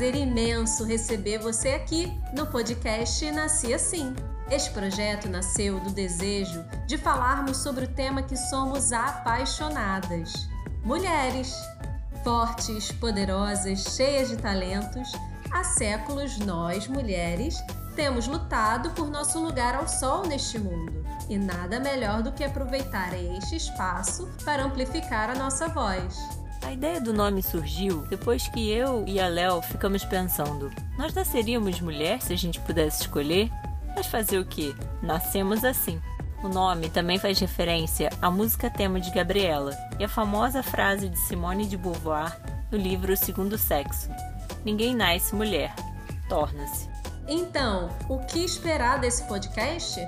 prazer imenso receber você aqui no podcast Nasci Assim. Este projeto nasceu do desejo de falarmos sobre o tema que somos apaixonadas: mulheres. Fortes, poderosas, cheias de talentos, há séculos nós, mulheres, temos lutado por nosso lugar ao sol neste mundo. E nada melhor do que aproveitar este espaço para amplificar a nossa voz. A ideia do nome surgiu depois que eu e a Léo ficamos pensando: nós nasceríamos mulher se a gente pudesse escolher? Mas fazer o que? Nascemos assim. O nome também faz referência à música tema de Gabriela e à famosa frase de Simone de Beauvoir no livro O Segundo Sexo: Ninguém nasce mulher, torna-se. Então, o que esperar desse podcast?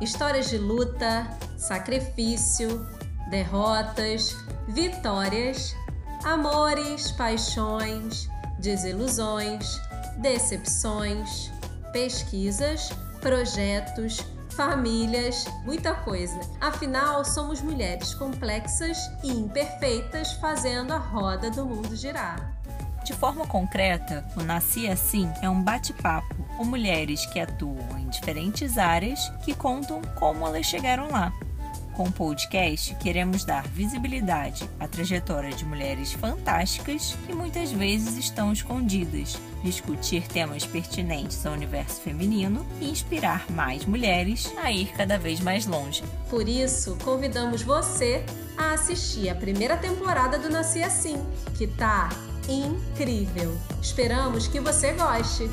Histórias de luta, sacrifício, derrotas, vitórias, amores, paixões, desilusões, decepções, pesquisas projetos, famílias, muita coisa. Afinal, somos mulheres complexas e imperfeitas fazendo a roda do mundo girar. De forma concreta, o Nasci Assim é um bate-papo com mulheres que atuam em diferentes áreas que contam como elas chegaram lá. Com o podcast, queremos dar visibilidade à trajetória de mulheres fantásticas que muitas vezes estão escondidas, discutir temas pertinentes ao universo feminino e inspirar mais mulheres a ir cada vez mais longe. Por isso, convidamos você a assistir a primeira temporada do Nasci Assim, que tá incrível. Esperamos que você goste.